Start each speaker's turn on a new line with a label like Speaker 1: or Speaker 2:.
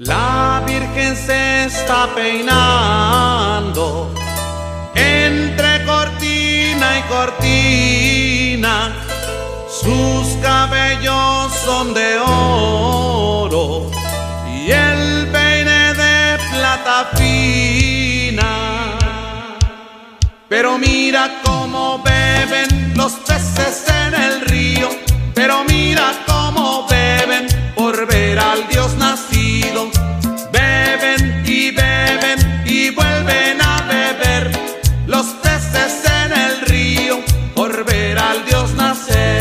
Speaker 1: La Virgen se está peinando entre cortina y cortina. Sus cabellos son de oro y el peine de plata fina. Pero mira cómo beben los peces Dios nacer.